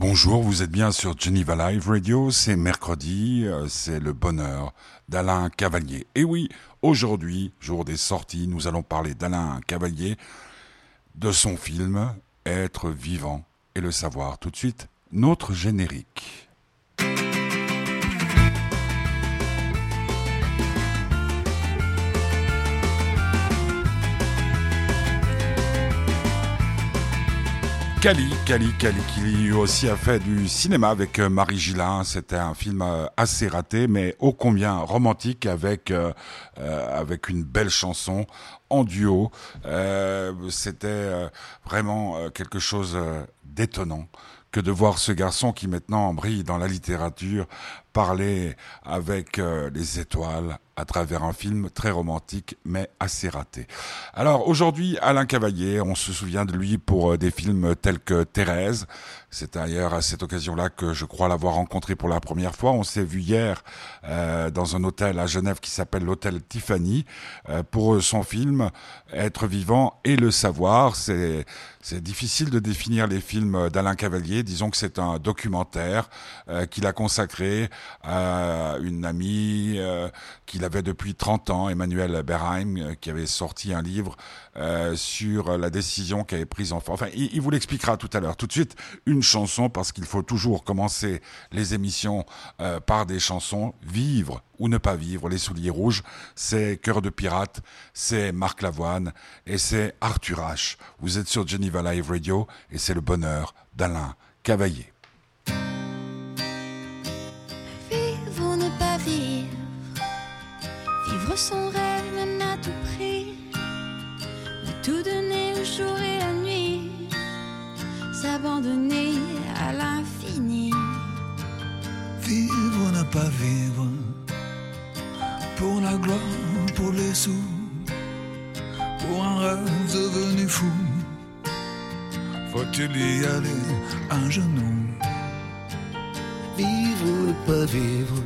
Bonjour, vous êtes bien sur Geneva Live Radio, c'est mercredi, euh, c'est le bonheur d'Alain Cavalier. Et oui, aujourd'hui, jour des sorties, nous allons parler d'Alain Cavalier, de son film Être vivant et le savoir. Tout de suite, notre générique. Cali, Cali, Cali, qui aussi a fait du cinéma avec euh, Marie Gillin. C'était un film euh, assez raté, mais ô combien romantique avec euh, avec une belle chanson en duo. C'était vraiment quelque chose d'étonnant que de voir ce garçon qui maintenant brille dans la littérature parler avec les étoiles à travers un film très romantique mais assez raté. Alors aujourd'hui, Alain Cavalier, on se souvient de lui pour euh, des films tels que Thérèse. C'est d'ailleurs à cette occasion-là que je crois l'avoir rencontré pour la première fois. On s'est vu hier euh, dans un hôtel à Genève qui s'appelle l'hôtel Tiffany euh, pour son film Être vivant et le savoir. C'est difficile de définir les films d'Alain Cavalier. Disons que c'est un documentaire qu'il a consacré à une amie qu'il a avait depuis 30 ans, Emmanuel Berheim, euh, qui avait sorti un livre euh, sur la décision qu'avait prise enfant. Enfin, il, vous l'expliquera tout à l'heure. Tout de suite, une chanson, parce qu'il faut toujours commencer les émissions euh, par des chansons. Vivre ou ne pas vivre, Les Souliers Rouges, c'est Cœur de Pirate, c'est Marc Lavoine et c'est Arthur H. Vous êtes sur Geneva Live Radio et c'est le bonheur d'Alain Cavaillé. Son rêve même à tout prix, de tout donner le jour et la nuit, s'abandonner à l'infini. Vivre n'a pas vivre, pour la gloire, pour les sous, pour un rêve devenu fou. Faut-il y aller un genou Vivre ou ne pas vivre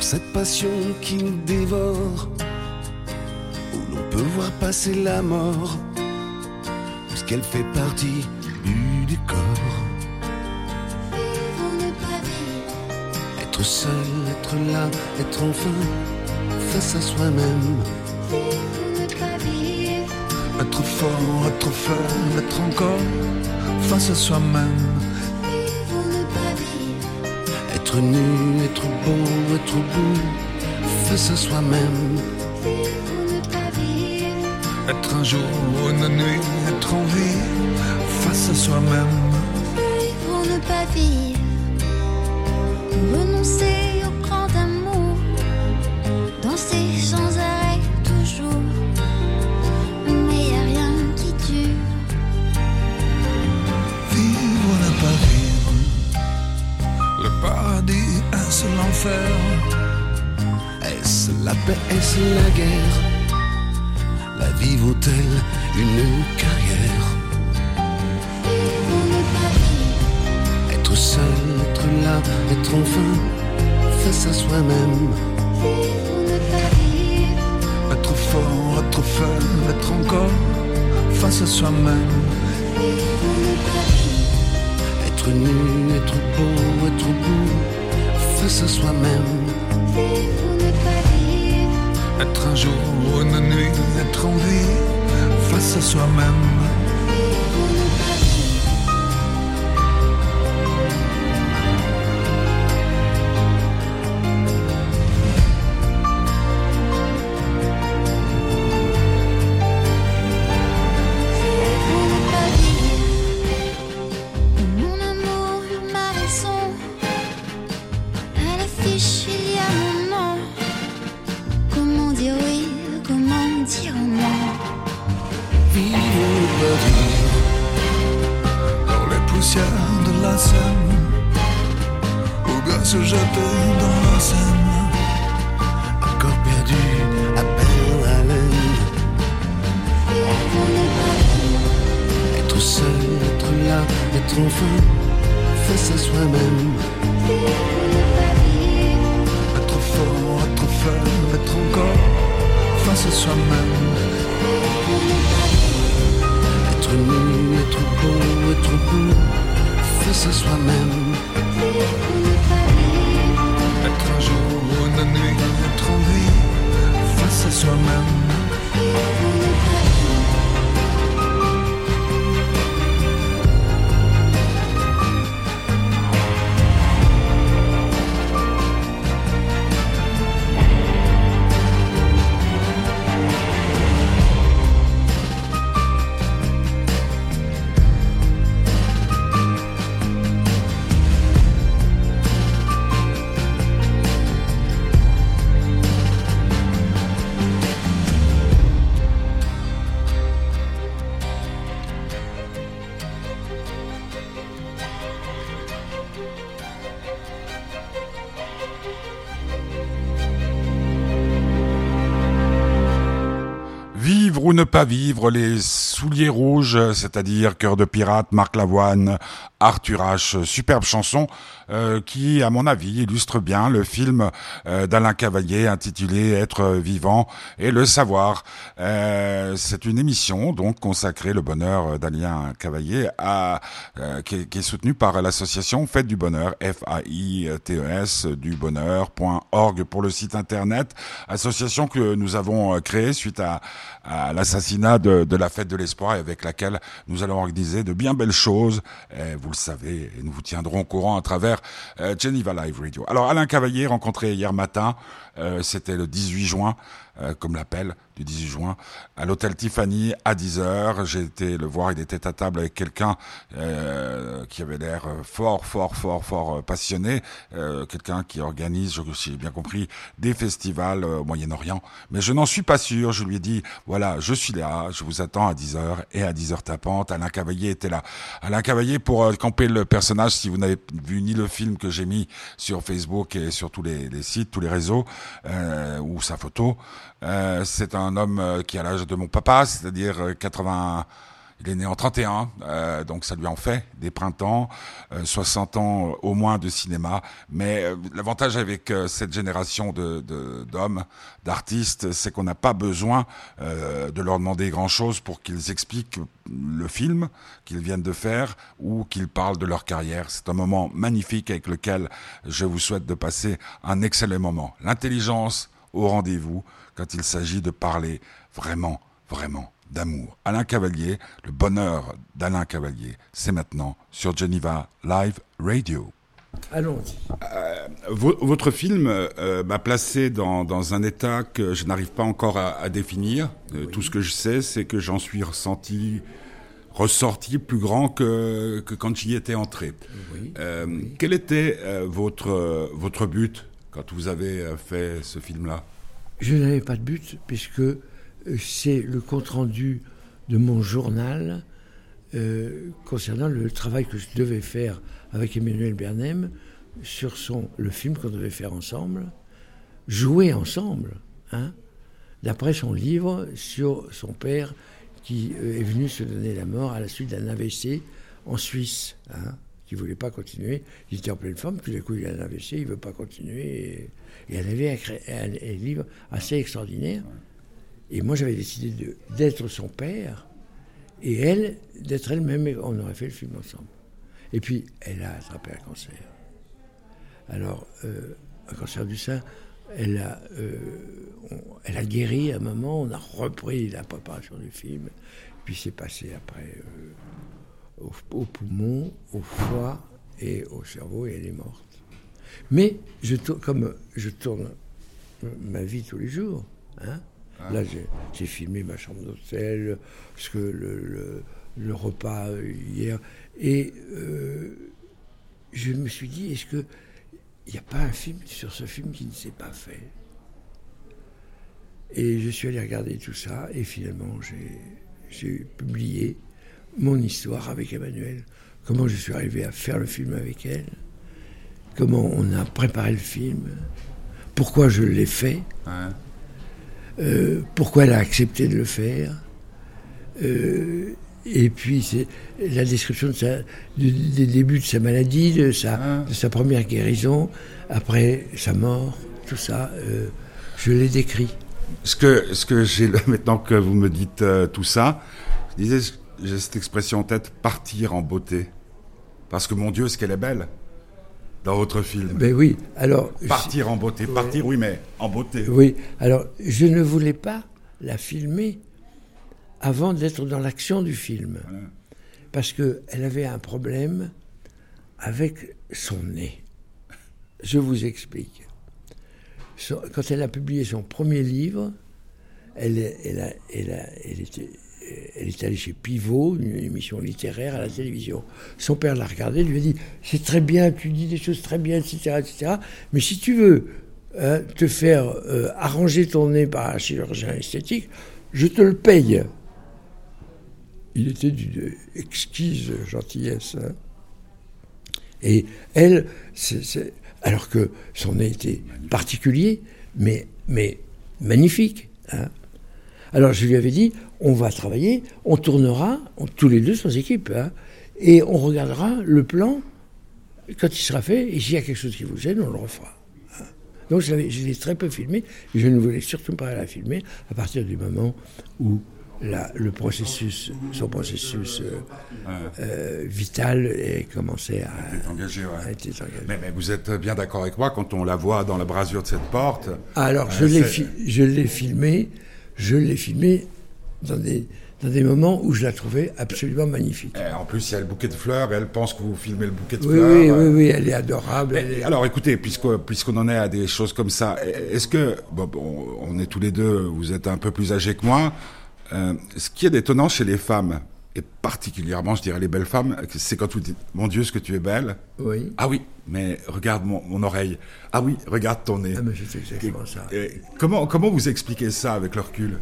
cette passion qui nous dévore, où l'on peut voir passer la mort, puisqu'elle fait partie du décor. Être seul, être là, être enfin face à soi-même. Être fort, être faible, être encore face à soi-même être nu, être beau, être beau, face à soi-même. Être un jour, une nuit, être en vie, face à soi-même. Vivre ne pas vivre, renoncer l'enfer? Est-ce la paix, est-ce la guerre? La vie vaut-elle une carrière? Être seul, être là, être enfin face à soi-même. Être fort, être faible, être encore face à soi-même. Être nu, être beau, être beau face à soi-même. Être un jour, une nuit, être en vie face à soi-même. se jeter dans la Seine. Encore perdu, à peine à l'aine. Être seul, être là, être enfin face à soi-même. Être fort, être faible, être encore face à soi-même. Être nu, être beau, être beau, face à soi-même une nuit, vie, face à soi-même. Ou ne pas vivre, les souliers rouges, c'est-à-dire Cœur de pirate, Marc Lavoine, Arthur H, superbe chanson euh, qui, à mon avis, illustre bien le film euh, d'Alain Cavalier intitulé Être vivant et le savoir. Euh, c'est une émission donc consacrée le bonheur d'Alain Cavalier à, euh, qui, qui est soutenue par l'association Fête du Bonheur, F-A-I-T-E-S, du bonheur.org pour le site internet, association que nous avons euh, créée suite à, à l'assassinat de, de la Fête de l'Espoir et avec laquelle nous allons organiser de bien belles choses. Le savez, et nous vous tiendrons au courant à travers euh, Geneva Live Radio. Alors Alain Cavalier, rencontré hier matin, euh, c'était le 18 juin, euh, comme l'appel du 18 juin, à l'hôtel Tiffany à 10h. J'ai été le voir, il était à table avec quelqu'un euh, qui avait l'air fort, fort, fort, fort euh, passionné, euh, quelqu'un qui organise, je- si j'ai bien compris, des festivals euh, au Moyen-Orient. Mais je n'en suis pas sûr. Je lui ai dit, voilà, je suis là, je vous attends à 10h et à 10h tapante. Alain Cavalier était là. Alain Cavalier pour camper le personnage, si vous n'avez vu ni le film que j'ai mis sur Facebook et sur tous les sites, tous les réseaux, euh, ou sa photo, euh, c'est un homme euh, qui a l'âge de mon papa, c'est-à-dire euh, 80... Il est né en 31, euh, donc ça lui en fait des printemps, euh, 60 ans au moins de cinéma. Mais euh, l'avantage avec euh, cette génération de d'hommes, d'artistes, c'est qu'on n'a pas besoin euh, de leur demander grand-chose pour qu'ils expliquent le film qu'ils viennent de faire ou qu'ils parlent de leur carrière. C'est un moment magnifique avec lequel je vous souhaite de passer un excellent moment. L'intelligence au rendez-vous quand il s'agit de parler vraiment, vraiment d'amour. Alain Cavalier, le bonheur d'Alain Cavalier, c'est maintenant sur Geneva Live Radio. Allons-y. Vo- votre film euh, m'a placé dans, dans un état que je n'arrive pas encore à, à définir. Euh, Tout ce que je sais, c'est que j'en suis ressenti, ressorti plus grand que, que quand j'y étais entré. Oui. Euh, Quel était euh, votre, euh, votre but quand vous avez euh, fait ce film-là? Je n'avais pas de but, puisque euh, c'est le compte-rendu de mon journal euh, concernant le travail que je devais faire avec Emmanuel Bernem sur son, le film qu'on devait faire ensemble, jouer ensemble, hein, d'après son livre sur son père qui euh, est venu se donner la mort à la suite d'un AVC en Suisse, hein, qui ne voulait pas continuer. Il était en pleine forme, tout d'un coup il a un AVC, il ne veut pas continuer. Et, et elle avait écrit un livre assez extraordinaire. Et moi j'avais décidé d'être son père et elle d'être elle-même, on aurait fait le film ensemble. Et puis elle a attrapé un cancer. Alors, euh, un cancer du sein, elle a, euh, guéri à un moment, on a repris la préparation du film, puis c'est passé après euh, au, poumon, au foie et au cerveau, et elle est morte. Mais comme je tourne ma vie tous les jours, hein, là j'ai- filmé ma chambre d'hôtel, parce que le, repas euh, hier, et euh, je me suis dit, est-ce que il n'y a pas un film sur ce film qui ne s'est pas fait? Et je suis allé regarder tout ça, et finalement, j'ai publié mon histoire avec Emmanuel, comment je suis arrivé à faire le film avec elle, comment on a préparé le film, pourquoi je l'ai fait, euh, pourquoi elle a accepté de le faire. Euh, et puis c'est la description de sa- du- des débuts de sa maladie, de sa, de sa première guérison, après sa mort, tout ça, euh, je l'ai décrit. Ce que, ce que j'ai maintenant que vous me dites euh, tout ça, je disais, j'ai cette expression en tête, partir en beauté. Parce que mon Dieu, ce qu'elle est belle dans votre film. Ben oui, alors. Partir en beauté, partir, oui, mais en beauté. Oui, alors je ne voulais pas la filmer avant d'être dans l'action du film. Parce qu'elle avait un problème avec son nez. Je vous explique. Quand elle a publié son premier livre, elle, elle, elle, elle était elle est allée chez Pivot, une émission littéraire à la télévision. Son père l'a regardé, lui a dit C'est très bien, tu dis des choses très bien, etc. etc. mais si tu veux hein, te faire euh, arranger ton nez par un chirurgien esthétique, je te le paye. Il était d'une exquise gentillesse. Hein. Et elle, alors que son nez était particulier, mais, mais magnifique. Hein. Alors je lui avais dit, on va travailler, on tournera, tous les deux sans équipe, hein, et on regardera le plan quand il sera fait, et s'il y a quelque chose qui vous gêne, on le refera. Hein. Donc je l'ai très peu filmé, et je ne voulais surtout pas la filmer à partir du moment où le processus, son processus euh, euh, vital est commencé à, être engagé. Mais, vous êtes bien d'accord avec moi quand on la voit dans la brasure de cette porte. Alors euh, je l'ai filmé, je l'ai filmé dans des, dans des moments où je la trouvais absolument magnifique. Eh, en plus, il y a le bouquet de fleurs, elle pense que vous filmez le bouquet de oui, fleurs. Oui, oui, oui, elle est adorable. Alors écoutez, puisqu'on en est à des choses comme ça, est-ce que, bon, on est tous les deux, vous êtes un peu plus âgés que moi, euh, ce qui est étonnant chez les femmes, et particulièrement, je dirais, les belles femmes, c'est quand vous dites Mon Dieu, ce que tu es belle. Oui. Ah oui, mais regarde mon, mon oreille. Ah oui, regarde ton nez. Ah, mais c'est exactement ça. comment, comment vous expliquez ça avec le recul?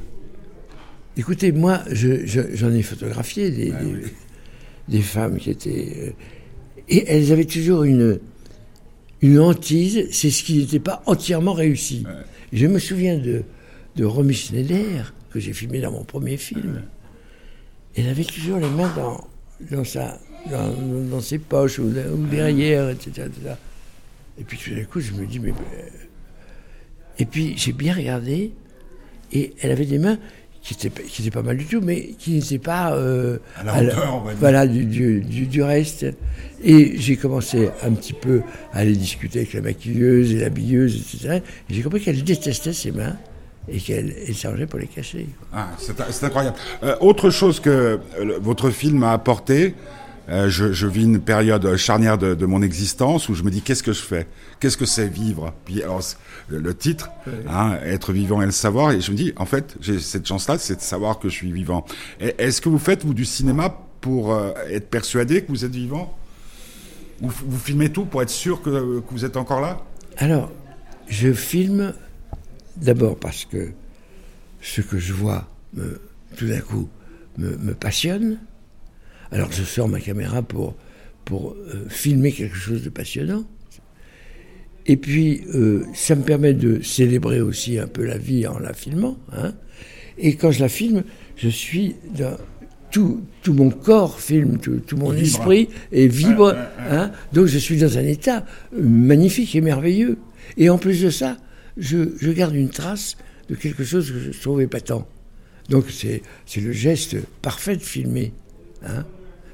Écoutez, moi, j'en ai photographié des, des, femmes qui étaient. Euh, et elles avaient toujours une, une hantise, c'est ce qui n'était pas entièrement réussi. Je me souviens de, de Romy Schneider, que j'ai filmé dans mon premier film. Elle avait toujours les mains dans, dans, sa, dans, ses poches ou, derrière, etc., Et puis tout d'un coup, je me dis, mais. Et puis j'ai bien regardé, et elle avait des mains qui était, qui pas mal du tout, mais qui n'était pas euh, à la hauteur, voilà, du, du, du, reste. Et j'ai commencé un petit peu à aller discuter avec la maquilleuse et l'habilleuse, etc. Et j'ai compris qu'elle détestait ses mains et qu'elle s'arrangeait pour les cacher. Ah, c'est incroyable. Euh, autre chose que euh, votre film a apporté, euh, je, vis une période charnière de, mon existence où je me dis qu'est-ce que je fais? Qu'est-ce que c'est vivre? Puis alors, le, titre, hein, être vivant et le savoir, et je me dis en fait j'ai cette chance-là, c'est de savoir que je suis vivant. Est-ce que vous faites vous du cinéma pour être persuadé que vous êtes vivant? Vous, vous, filmez tout pour être sûr que, vous êtes encore là? Alors, je filme d'abord parce que ce que je vois me, tout d'un coup me passionne alors je sors ma caméra pour, pour euh, filmer quelque chose de passionnant. Et puis, euh, ça me permet de célébrer aussi un peu la vie en la filmant. Hein. Et quand je la filme, je suis dans, tout, tout, mon corps filme, tout, mon esprit et vibre. Hein. Donc je suis dans un état magnifique et merveilleux. Et en plus de ça, je, je garde une trace de quelque chose que je trouve épatant. Donc c'est le geste parfait de filmer. Hein.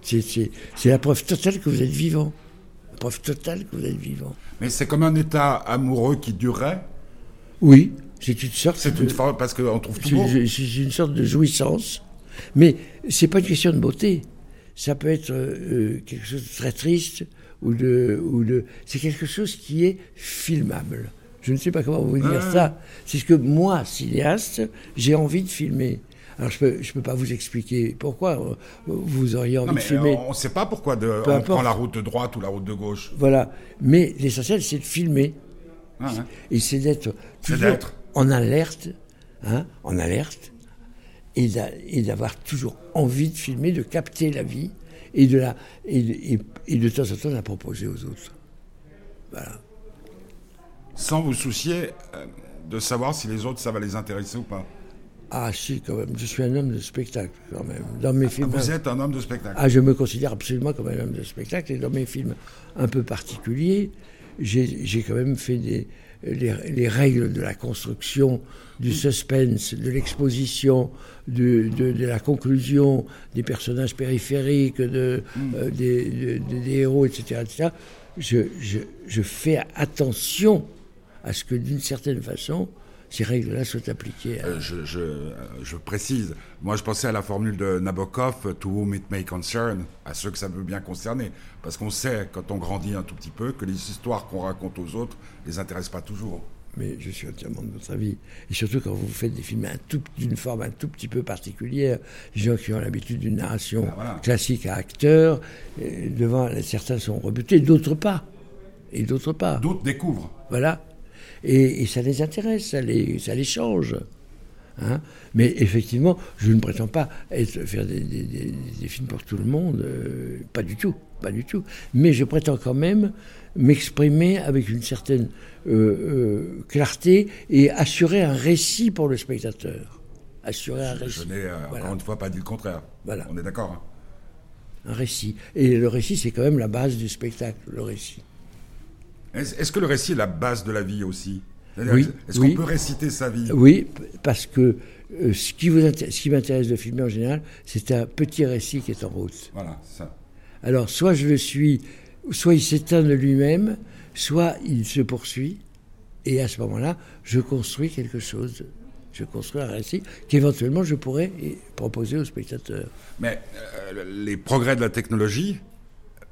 C'est la preuve totale que vous êtes vivant. La preuve totale que vous êtes vivant. Mais c'est comme un état amoureux qui durerait Oui, c'est une sorte. C'est une forme parce qu'on trouve tout. C'est une sorte de jouissance. Mais c'est pas une question de beauté. Ça peut être euh, quelque chose de très triste ou de, ou de. C'est quelque chose qui est filmable. Je ne sais pas comment vous dire ça. C'est ce que moi, cinéaste, j'ai envie de filmer. Alors je peux, je peux pas vous expliquer pourquoi euh, vous auriez envie de filmer. On ne sait pas pourquoi de, on prend la route de droite ou la route de gauche. Voilà. Mais l'essentiel, c'est de filmer. Ah, et c'est d'être toujours en alerte, hein, en alerte, et d'avoir toujours envie de filmer, de capter la vie et de, la, et, et, de temps en temps la proposer aux autres. Voilà. Sans vous soucier euh, de savoir si les autres, ça va les intéresser ou pas. Ah si, quand même. Je suis un homme de spectacle, quand même. Dans mes films. Vous êtes un homme de spectacle. Ah, je me considère absolument comme un homme de spectacle. Et dans mes films un peu particuliers, j'ai quand même fait des, les, les règles de la construction, du suspense, de l'exposition, de, de- de la conclusion, des personnages périphériques, de, euh, des, de- de- des héros, etc., etc., je, je, je fais attention à ce que d'une certaine façon, ces règles-là soient appliquées. à- Euh, je, je, euh, je précise, moi je pensais à la formule de Nabokov, to whom it may concern, à ceux que ça peut bien concerner. Parce qu'on sait, quand on grandit un tout petit peu, que les histoires qu'on raconte aux autres les intéressent pas toujours. Mais je suis entièrement de votre avis. Et surtout quand vous faites des films d'une forme un tout petit peu particulière, les gens qui ont l'habitude d'une narration Ah, voilà. classique à acteur, euh, devant certains sont rebutés, d'autres pas. Et d'autres pas. D'autres découvrent. Voilà. Et, et ça les intéresse, ça les, ça les change. Hein Mais effectivement, je ne prétends pas être, faire des, des- des- des films pour tout le monde, euh, pas du tout, pas du tout. Mais je prétends quand même m'exprimer avec une certaine euh, euh, clarté et assurer un récit pour le spectateur. Assurer un Je récit. n'ai euh, Voilà. encore une fois pas dit le contraire. Voilà. On est d'accord. hein Un récit. Et le récit, c'est quand même la base du spectacle, le récit. Est-ce que le récit est la base de la vie aussi? Oui, Est-ce oui. qu'on peut réciter sa vie? Oui, parce que euh, ce qui, vous inté- ce qui m'intéresse de filmer en général, c'est un petit récit qui est en route. Voilà, ça. Alors, soit je le suis, soit il s'éteint de lui-même, soit il se poursuit, et à ce moment-là, je construis quelque chose. Je construis un récit qu'éventuellement je pourrais eh, proposer au spectateur. Mais euh, les progrès de la technologie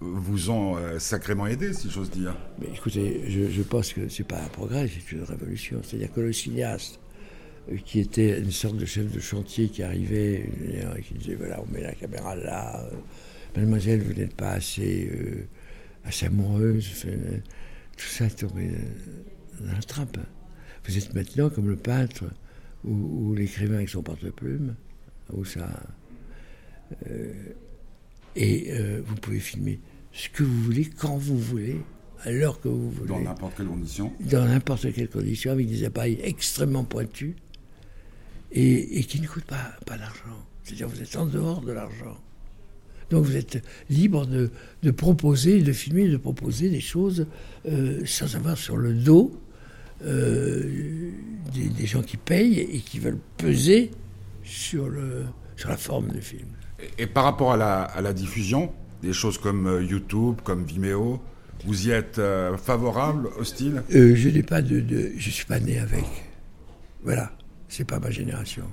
vous ont euh, sacrément aidé, si j'ose dire. Mais écoutez, je, pense que c'est pas un progrès, c'est une révolution. C'est-à-dire que le cinéaste, euh, qui était une sorte de chef de chantier qui arrivait euh, et qui disait voilà, on met la caméra là, euh, mademoiselle, vous n'êtes pas assez, euh, assez amoureuse, euh, tout ça euh, dans la trappe. Vous êtes maintenant comme le peintre ou, l'écrivain avec son porte-plume, où ça. euh, et euh, vous pouvez filmer ce que vous voulez, quand vous voulez, à l'heure que vous voulez Dans n'importe quelle condition. dans n'importe quelle condition, avec des appareils extrêmement pointus et, et qui ne coûtent pas, pas d'argent. C'est-à-dire vous êtes en dehors de l'argent. Donc vous êtes libre de, de proposer, de filmer, de proposer des choses euh, sans avoir sur le dos euh, des, des gens qui payent et qui veulent peser sur, le, sur la forme du film. Et, et par rapport à la, à la diffusion, des choses comme euh, YouTube, comme Vimeo, vous y êtes euh, favorable, hostile Euh, je n'ai pas de, de- je suis pas né avec. Voilà, c'est pas ma génération.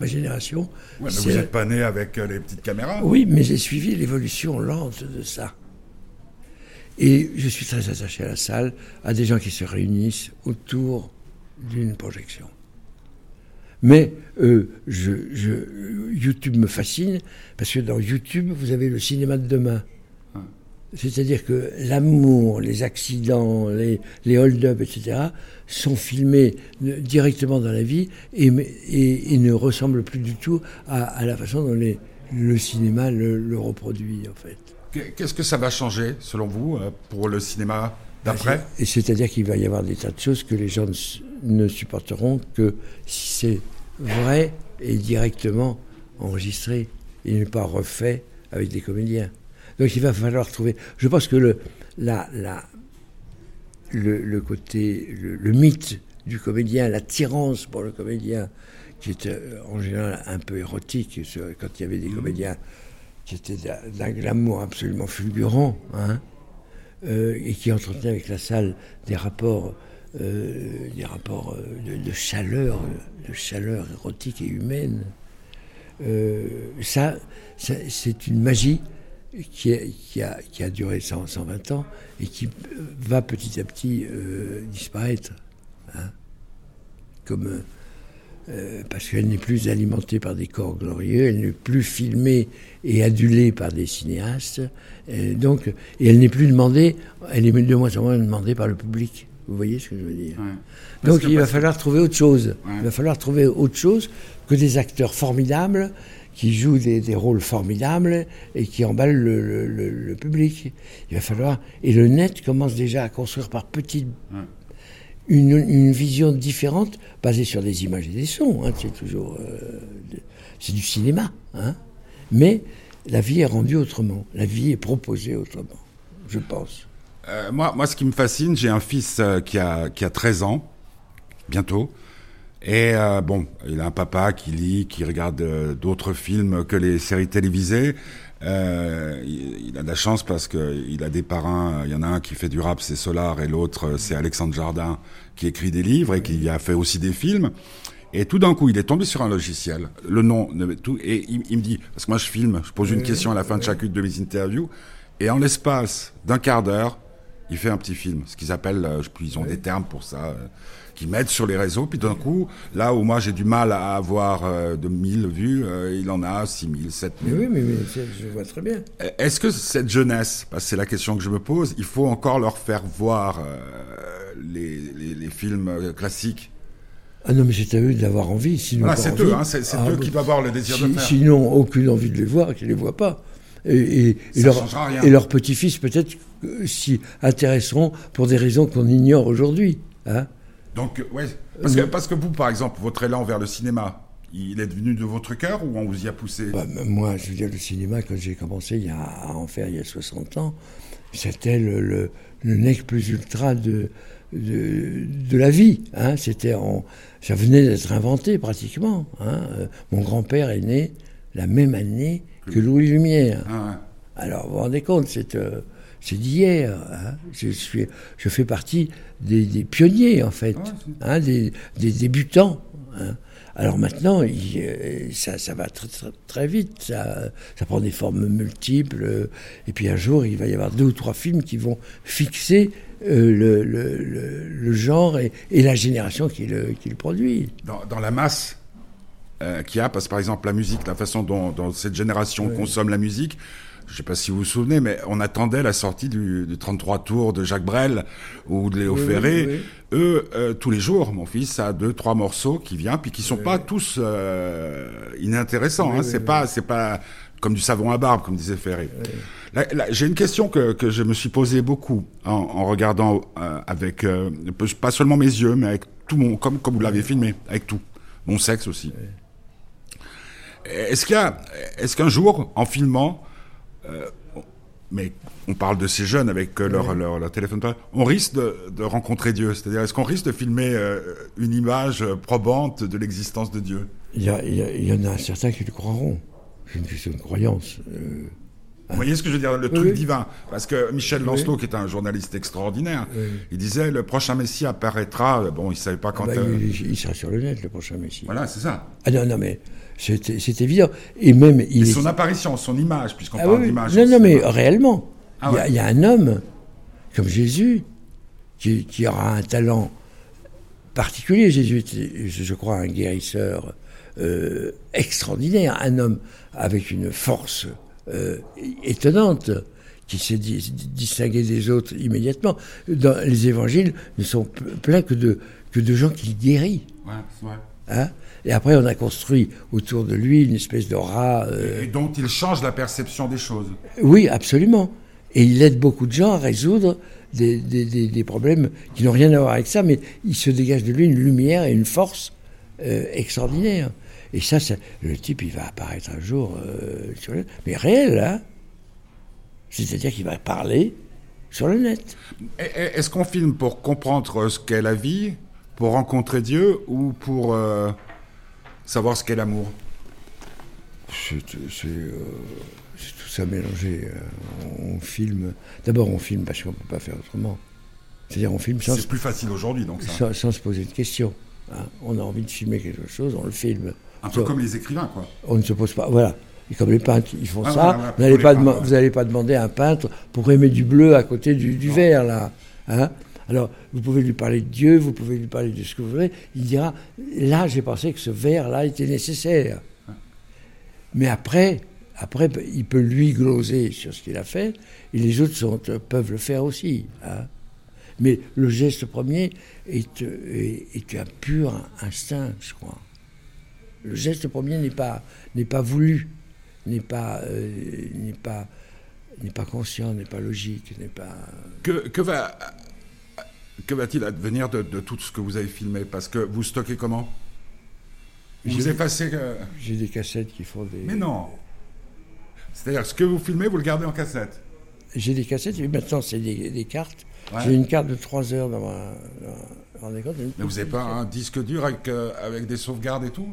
Ma génération, Ouais, mais c'est vous n'êtes pas né avec euh, les petites caméras? Oui, mais j'ai suivi l'évolution lente de ça. Et je suis très attaché à la salle, à des gens qui se réunissent autour d'une projection. Mais euh, je, je- YouTube me fascine parce que dans YouTube, vous avez le cinéma de demain. C'est-à-dire que l'amour, les accidents, les, les hold-up, etc., sont filmés euh, directement dans la vie et, et- et ne ressemblent plus du tout à, à la façon dont les- le cinéma le, le reproduit, en fait. Qu'est- Qu'est-ce que ça va changer, selon vous, euh, pour le cinéma d'après? Et c'est-à-dire qu'il va y avoir des tas de choses que les gens ne supporteront que si c'est vrai et directement enregistré et n'est pas refait avec des comédiens. Donc il va falloir trouver. Je pense que le, la, la, le, le côté, le, le mythe du comédien, l'attirance pour le comédien, qui est euh, en général un peu érotique, quand il y avait des comédiens qui étaient d'un- glamour absolument fulgurant, hein, euh, et qui entretenait avec la salle des rapports, euh, des rapports euh, de, de chaleur, de chaleur érotique et humaine. Euh, ça, c'est une magie qui, a, qui a duré 100, 120 ans et qui euh, va petit à petit euh, disparaître. hein. Euh, euh, parce qu'elle n'est plus alimentée par des corps glorieux, elle n'est plus filmée et adulée par des cinéastes, donc, et elle n'est plus demandée, elle est de moins en moins demandée par le public. Vous voyez ce que je veux dire Ouais. Donc il va que- falloir trouver autre chose. Ouais. Il va falloir trouver autre chose que des acteurs formidables qui jouent des, des rôles formidables et qui emballent le, le- le- le public. Il va falloir et le net commence déjà à construire par petites Ouais. une, une vision différente basée sur des images et des sons. hein, c'est toujours euh, c'est du cinéma, hein. mais la vie est rendue autrement. La vie est proposée autrement, je pense. Euh, moi, moi, ce qui me fascine, j'ai un fils euh, qui, a, qui a 13 ans, bientôt. Et euh, bon, il a un papa qui lit, qui regarde euh, d'autres films que les séries télévisées. Euh, il, il a de la chance parce qu'il a des parrains. Il y en a un qui fait du rap, c'est Solar, et l'autre, c'est Alexandre Jardin, qui écrit des livres et qui a fait aussi des films. Et tout d'un coup, il est tombé sur un logiciel, le nom, tout, et il, il me dit, parce que moi je filme, je pose une question à la fin de chacune de mes interviews, et en l'espace d'un quart d'heure, il fait un petit film, ce qu'ils appellent, euh, sais plus, ils ont des termes pour ça, euh, qui mettent sur les réseaux, puis d'un coup, là où moi j'ai du mal à avoir euh, de 1000 vues, euh, il en a 6000, 7000. Mais oui, mais, je vois très bien. Est-ce que cette jeunesse, parce que c'est la question que je me pose, il faut encore leur faire voir euh, les, les- les films euh, classiques? Ah non, mais c'est à eux d'avoir envie. Sinon, c'est eux, hein, c'est Ah, eux qui doivent avoir le désir de Si- faire. Sinon, aucune envie de les voir, qu'ils ne les voient pas. Et, et, et Ça leur- changera rien. et leurs petits-fils, peut-être, euh, s'y intéresseront pour des raisons qu'on ignore aujourd'hui. Hein Donc, euh, ouais, parce que, Non. parce que vous, par exemple, votre élan vers le cinéma, il est venu de votre cœur ou on vous y a poussé? Bah, moi, je veux dire, le cinéma, quand j'ai commencé il y a, à en faire il y a 60 ans, c'était le, le, le nec plus ultra de, de, de la vie. Hein. C'était en, ça venait d'être inventé pratiquement. Hein. Euh, Mon grand-père est né la même année que Louis Lumière. Ah, Alors, vous vous rendez compte, c'est euh, d'hier. hein. Je, suis, je fais partie des, des pionniers, en fait, Ouais, hein, des, des débutants. hein. Alors maintenant, il, euh, ça, ça va très, très, très vite, ça, ça prend des formes multiples. euh, et puis un jour, il va y avoir deux ou trois films qui vont fixer euh, le, le- le- le genre et, et la génération qui le, qui le produit. dans, dans la masse euh, qu'il y a, parce que par exemple la musique, la façon dont, dont cette génération consomme la musique, je sais pas si vous vous souvenez, mais on attendait la sortie du, du 33 tours de Jacques Brel ou de Léo Oui, Ferré. oui. Eux, euh, tous les jours, mon fils a deux, trois morceaux qui viennent, puis qui sont pas tous euh, inintéressants. Hein, c'est pas, c'est pas comme du savon à barbe, comme disait Ferré. J'ai une question que, que je me suis posée beaucoup en, en regardant euh, avec euh, pas seulement mes yeux, mais avec tout mon, comme comme vous l'avez filmé, avec tout, mon sexe aussi. Est-ce qu'un jour, en filmant, euh, mais on parle de ces jeunes avec euh, leur, leur, leur téléphone, portable, on risque de, de rencontrer Dieu? C'est-à-dire, est-ce qu'on risque de filmer euh, une image probante de l'existence de Dieu? Il y, a- il y a- il y en a certains qui le croiront. C'est une question de croyance. euh, Vous voyez ce que je veux dire, le truc oui. divin. Parce que Michel Oui. Lancelot, qui est un journaliste extraordinaire, Oui. il disait le prochain Messie apparaîtra. Bon, il savait pas quand. bah, euh, il, il sera sur le net, le prochain Messie. Voilà, c'est ça. Ah non, non, mais c'est évident. Et même, il Et est- son apparition, son image, puisqu'on Ah parle d'image. Non, non, mais réellement, Ah il y a- ouais. il y, a un homme comme Jésus qui, qui aura un talent particulier. Jésus était, je je crois, un guérisseur euh, extraordinaire, un homme avec une force euh, étonnante qui s'est di- distingué des autres immédiatement. Dans les évangiles ne sont pleins que de, que de gens qu'il guérit. Ouais, hein? Et après, on a construit autour de lui une espèce d'aura. euh, Et dont il change la perception des choses. oui, absolument. Et il aide beaucoup de gens à résoudre des, des- des- des problèmes qui n'ont rien à voir avec ça, mais il se dégage de lui une lumière et une force euh, extraordinaire. Et ça, ça- le type, il va apparaître un jour euh, sur le... Mais réel, hein C'est-à-dire qu'il va parler sur le net. Et- et- Est-ce qu'on filme pour comprendre ce qu'est la vie, pour rencontrer Dieu, ou pour euh, savoir ce qu'est l'amour? C'est euh, c'est tout ça mélangé. On filme... D'abord, on filme parce qu'on ne peut pas faire autrement. C'est-à-dire, on filme sans, C'est plus facile aujourd'hui, donc ça. sans, sans se poser de questions. hein. On a envie de filmer quelque chose, on le filme. Un peu comme les écrivains, quoi. On ne se pose pas. Voilà. Et comme les peintres, ils font Ah, ça, voilà, voilà, vous n'allez pas, les dema- peintres, vous allez pas demander à un peintre pour aimer du bleu à côté du, du vert, là. Hein Alors, vous pouvez lui parler de Dieu, vous pouvez lui parler de ce que vous voulez. Il dira Là, j'ai pensé que ce vert-là était nécessaire. Mais après, après, il peut lui gloser sur ce qu'il a fait, et les autres sont- peuvent le faire aussi. hein. Mais le geste premier est, est, est un pur instinct, je crois. Le geste premier n'est pas, n'est pas voulu, n'est pas, euh, n'est pas, n'est pas conscient, n'est pas logique, n'est pas. Que, que va que va-t-il advenir de, de tout ce que vous avez filmé? Parce que vous stockez comment? Vous J'ai- effacez. euh, J'ai des cassettes qui font des. Mais non. C'est-à-dire, ce que vous filmez, vous le gardez en cassette. J'ai des cassettes, et maintenant c'est des, des cartes. Ouais. J'ai une carte de 3 heures dans ma. dans- Mais vous n'avez pas un disque dur avec, euh, avec des sauvegardes et tout?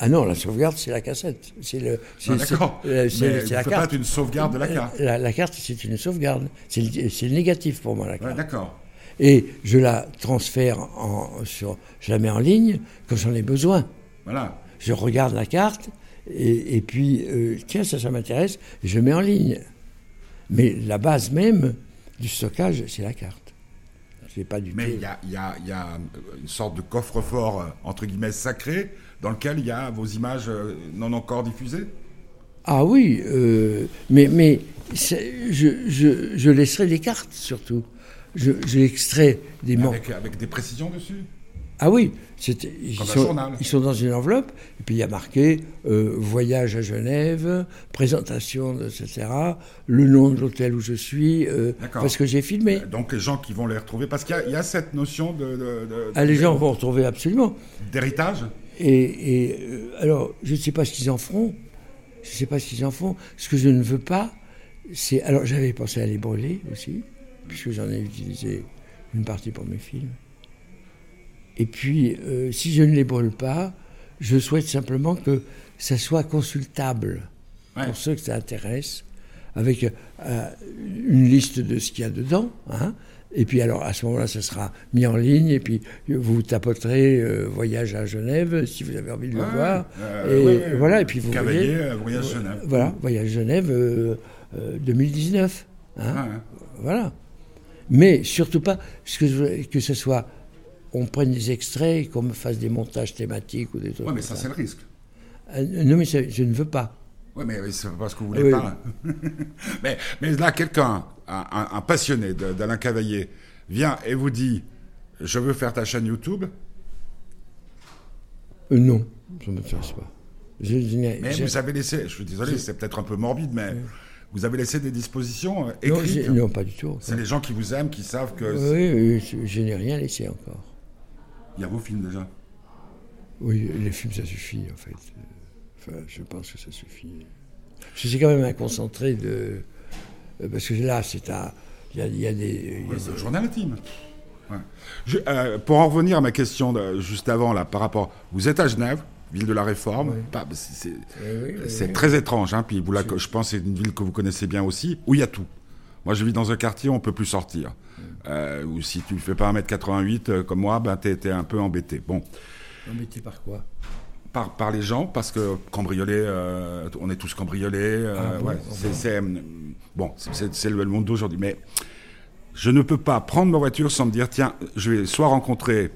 Ah non, la sauvegarde, c'est la cassette. C'est le. c'est- Ah, D'accord. c'est- euh, la carte. pas une sauvegarde de la carte La, la carte, c'est une sauvegarde. C'est le, négatif pour moi, la Ouais, carte. d'accord. Et je la transfère en, sur. Je la mets en ligne quand j'en ai besoin. Voilà. Je regarde la carte et, et puis, euh, tiens, ça, ça m'intéresse, je mets en ligne. Mais la base même du stockage, c'est la carte. Pas du Mais il y a, y a- y a une sorte de coffre-fort, euh, entre guillemets, sacré, dans lequel il y a vos images euh, non encore diffusées? Ah oui, euh, mais, mais je, je, je laisserai les cartes surtout. Je, je des avec, avec des précisions dessus? Ah oui, ils, sont, journal. ils sont dans une enveloppe, et puis il y a marqué euh, voyage à Genève, présentation, etc., le nom de l'hôtel où je suis, euh, parce que j'ai filmé. Donc les gens qui vont les retrouver, parce qu'il y a- il y, a cette notion de, de- de- Ah, les gens vont retrouver absolument. d'héritage. Et, et, euh, alors, je ne sais pas ce qu'ils en feront. Je ne sais pas ce qu'ils en font. Ce que je ne veux pas, c'est. Alors, j'avais pensé à les brûler aussi, puisque j'en ai utilisé une partie pour mes films. Et puis, euh, si je ne les brûle pas, je souhaite simplement que ça soit consultable Ouais. pour ceux que ça intéresse, avec euh, une liste de ce qu'il y a dedans. hein. Et puis alors à ce moment-là, ça sera mis en ligne et puis vous tapoterez euh, Voyage à Genève si vous avez envie de le Ouais, voir. euh, et ouais, voilà, et puis vous voyez. euh, Voyage Genève. Voilà, Voyage Genève euh, euh, 2019. hein. Ouais. Voilà. Mais surtout pas que ce soit. On prenne des extraits et qu'on me fasse des montages thématiques ou des trucs Ouais, mais ça, c'est le risque. Euh, Non, mais je ne veux pas. Oui, mais c'est pas ce que vous voulez Oui. pas. mais, mais là, quelqu'un, un, un- un passionné d'Alain Cavaillé, vient et vous dit Je veux faire ta chaîne YouTube, Euh, non, ça ne m'intéresse pas. Je- je n'ai- mais vous avez laissé, je suis désolé, c'est peut-être un peu morbide, mais vous avez laissé des dispositions euh, non, écrites. non, pas du tout. C'est les gens qui vous aiment, qui savent que Oui, oui, je, je n'ai rien laissé encore. Il y a vos films déjà. Oui, les films, ça suffit, en fait. Enfin, je pense que ça suffit. Je suis quand même un concentré de... euh, Parce que là, c'est à... Il y a, il y a des... Ouais, c'est des- le journal intime. Ouais. Je- euh, pour en revenir à ma question de- juste avant, là, par rapport. Vous êtes à Genève, ville de la Réforme. C'est- c'est- Oui, oui, oui, C'est oui. très étrange, hein, puis vous je pense que c'est une ville que vous connaissez bien aussi, où il y a tout. Moi, je vis dans un quartier où on peut plus sortir. Euh, ou si tu ne fais pas 1m88 euh, comme moi, ben, t'es t'es un peu embêté. Bon, Embêté par quoi? Par, par les gens, parce que cambrioler, euh, on est tous cambriolés. Ah bon ouais, c'est bon. euh, bon, c'est le monde d'aujourd'hui. Mais je ne peux pas prendre ma voiture sans me dire, tiens, je vais soit rencontrer...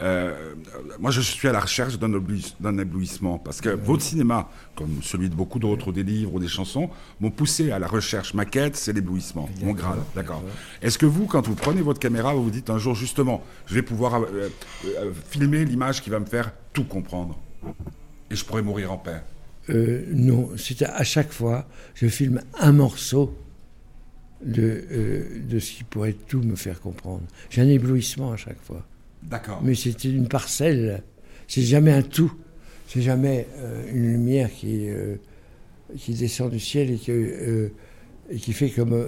euh, moi, je suis à la recherche d'un éblouis- d'un éblouissement, parce que votre cinéma, comme celui de beaucoup d'autres, ou des livres ou des chansons, m'ont poussé à la recherche. Ma quête, c'est l'éblouissement, mon Graal. D'accord. Est-ce que vous, quand vous prenez votre caméra, vous vous dites un jour, justement, je vais pouvoir euh, euh, filmer l'image qui va me faire tout comprendre et je pourrais mourir en paix? Non, c'est à, à chaque fois, je filme un morceau de, de ce qui pourrait tout me faire comprendre. J'ai un éblouissement à chaque fois. D'accord. Mais c'est une parcelle, c'est jamais un tout. C'est jamais euh, une lumière qui, euh, qui descend du ciel et, que, euh, et qui fait comme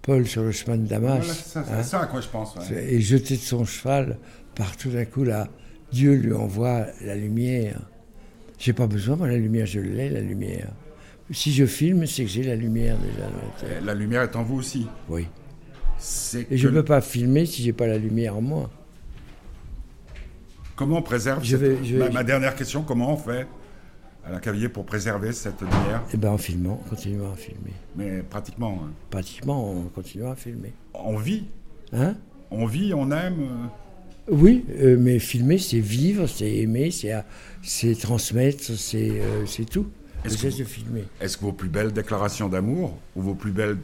Paul sur le chemin de Damas. Voilà, c'est ça, hein. ça à quoi je pense. ouais. et jeté de son cheval, par tout d'un coup, là, Dieu lui envoie la lumière. J'ai pas besoin, moi, la lumière, je l'ai, la lumière. Si je filme, c'est que j'ai la lumière déjà dans la La lumière est en vous aussi. Oui. Et je ne peux pas filmer si j'ai pas la lumière en moi. Comment on préserve Je cette- vais- je vais- ma, ma dernière question, comment on fait à la Cavier pour préserver cette lumière Eh bien, en filmant, en continuant à filmer. Mais pratiquement, hein. Pratiquement, en continuant à filmer. on vit, Hein? On vit, on aime. euh, Oui, euh, mais filmer, c'est vivre, c'est aimer, c'est transmettre, c'est euh, c'est tout. Est-ce que vous- filmer. Est-ce que vos plus belles déclarations d'amour ou vos plus belles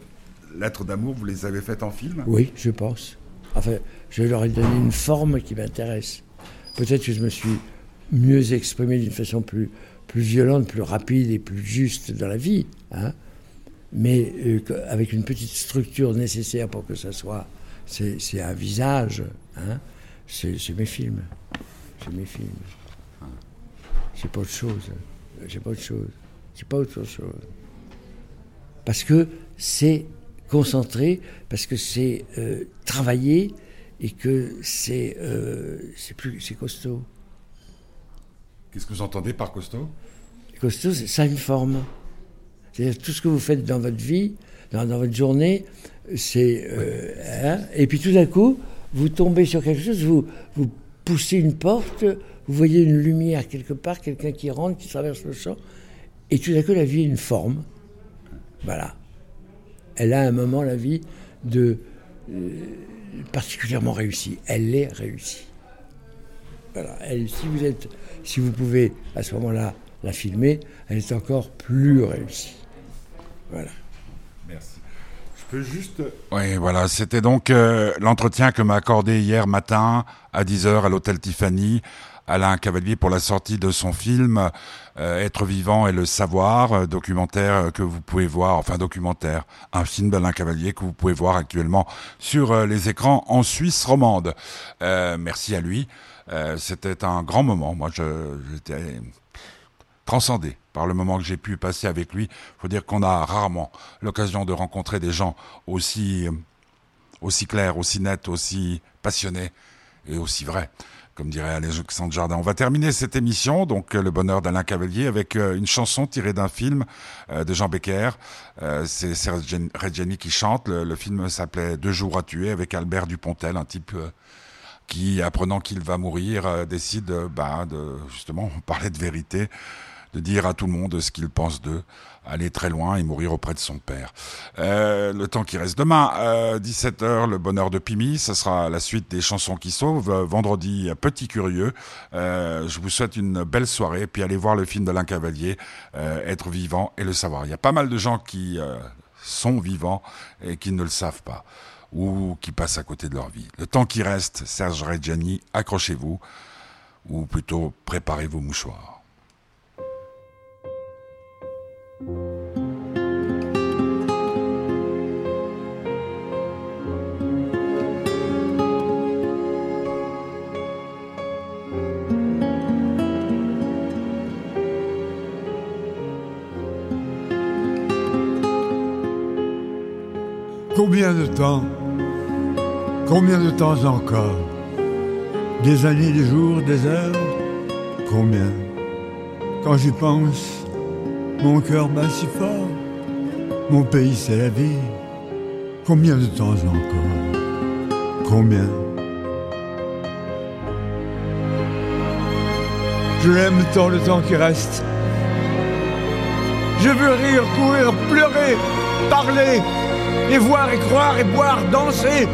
lettres d'amour, vous les avez faites en film? Oui, je pense. Enfin, je leur ai donné une forme qui m'intéresse. Peut-être que je me suis mieux exprimé d'une façon plus, plus violente, plus rapide et plus juste dans la vie. hein. Mais euh, avec une petite structure nécessaire pour que ça soit. C'est un visage. hein. C'est c'est mes films. C'est mes films. C'est pas autre chose. C'est pas autre chose. C'est pas autre chose. parce que c'est concentré, parce que c'est euh, travaillé et que c'est euh, plus c'est costaud. Qu'est-ce que vous entendez par costaud? Costaud, c'est- ça a une forme. C'est-à-dire tout ce que vous faites dans votre vie, dans, dans votre journée, c'est euh, hein, et puis tout d'un coup, vous tombez sur quelque chose, vous vous poussez une porte, vous voyez une lumière quelque part, quelqu'un qui rentre, qui traverse le champ, et tout d'un coup la vie a une forme. Voilà. Elle a un moment la vie de particulièrement réussie. Elle est réussie. Voilà. Elle, si vous êtes, si vous pouvez à ce moment-là la filmer, elle est encore plus réussie. Voilà. Merci. Je peux juste. Oui, voilà, c'était donc euh, l'entretien que m'a accordé hier matin à 10h à l'hôtel Tiffany. Alain Cavalier pour la sortie de son film euh, Être vivant et le savoir, euh, documentaire euh, que vous pouvez voir, enfin documentaire, un film d'Alain Cavalier que vous pouvez voir actuellement sur euh, les écrans en Suisse romande. Merci à lui. C'était un grand moment. Moi, j'étais transcendé par le moment que j'ai pu passer avec lui. Il faut dire qu'on a rarement l'occasion de rencontrer des gens aussi, aussi clairs, aussi nets, aussi passionnés et aussi vrais. Comme dirait Alexandre Jardin. On va terminer cette émission, donc euh, le bonheur d'Alain Cavalier, avec euh, une chanson tirée d'un film euh, de Jean Becker. C'est Reggiani qui chante. Le, film s'appelait Deux jours à tuer avec Albert Dupontel, un type qui, apprenant qu'il va mourir, décide bah, de justement parlait de vérité, de dire à tout le monde ce qu'il pense d'eux, aller très loin et mourir auprès de son père. Euh, le temps qui reste demain, euh, 17h, le bonheur de Pimi, ce sera la suite des chansons qui sauvent. Euh, Vendredi, Petit Curieux. Euh, je vous souhaite une belle soirée, puis allez voir le film d'Alain Cavalier, euh, Être vivant et le savoir. Il y a pas mal de gens qui euh, sont vivants et qui ne le savent pas ou qui passent à côté de leur vie. Le temps qui reste, Serge Reggiani, accrochez-vous, ou plutôt préparez vos mouchoirs. Combien de temps Combien de temps encore? Des années, des jours, des heures? Combien? Quand j'y pense, mon cœur bat si fort. Mon pays, c'est la vie. Combien de temps encore? Combien? Je l'aime tant le temps qui reste. Je veux rire, courir, pleurer, parler, et voir et croire et boire, danser,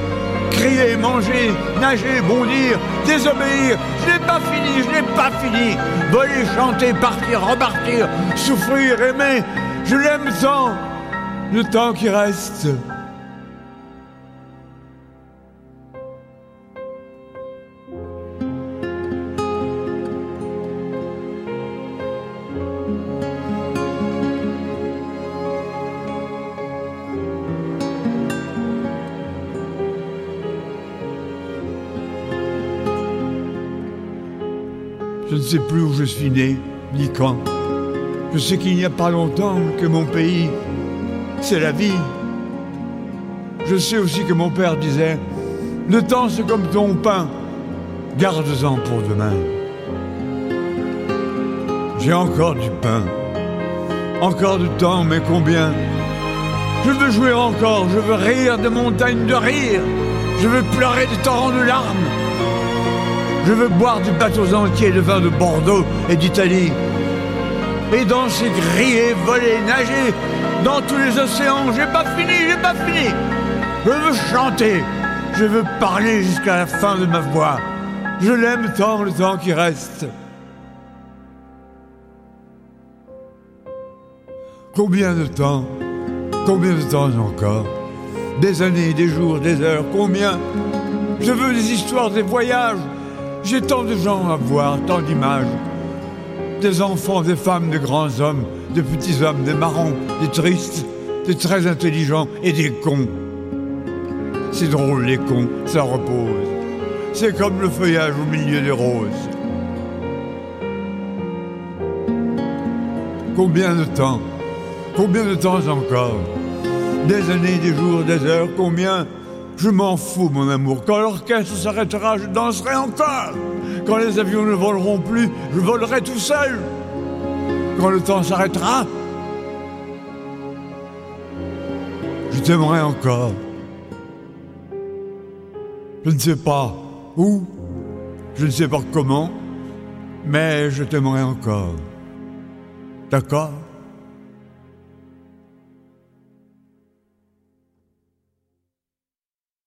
crier, manger, nager, bondir, désobéir. Je n'ai pas fini, je n'ai pas fini. Voler, chanter, partir, repartir, souffrir, aimer. Je l'aime tant, le temps qui reste. Sais plus où je suis né, ni quand. Je sais qu'il n'y a pas longtemps que mon pays, c'est la vie. Je sais aussi que mon père disait, le temps c'est comme ton pain, garde-en pour demain. J'ai encore du pain, encore du temps, mais combien? Je veux jouer encore, je veux rire de montagnes de rire, je veux pleurer de torrents de larmes. Je veux boire du bateaux entiers de vin de Bordeaux et d'Italie. Et danser, griller, voler, nager dans tous les océans. J'ai pas fini, j'ai pas fini. Je veux chanter, je veux parler jusqu'à la fin de ma voix. Je l'aime tant le temps qui reste. Combien de temps Combien de temps encore? Des années, des jours, des heures, combien? Je veux des histoires, des voyages. J'ai tant de gens à voir, tant d'images. Des enfants, des femmes, des grands hommes, des petits hommes, des marrons, des tristes, des très intelligents et des cons. C'est drôle, les cons, ça repose. C'est comme le feuillage au milieu des roses. Combien de temps Combien de temps encore? Des années, des jours, des heures, combien Je m'en fous, mon amour. Quand l'orchestre s'arrêtera, je danserai encore. Quand les avions ne voleront plus, je volerai tout seul. Quand le temps s'arrêtera, je t'aimerai encore. Je ne sais pas où, je ne sais pas comment, mais je t'aimerai encore. D'accord?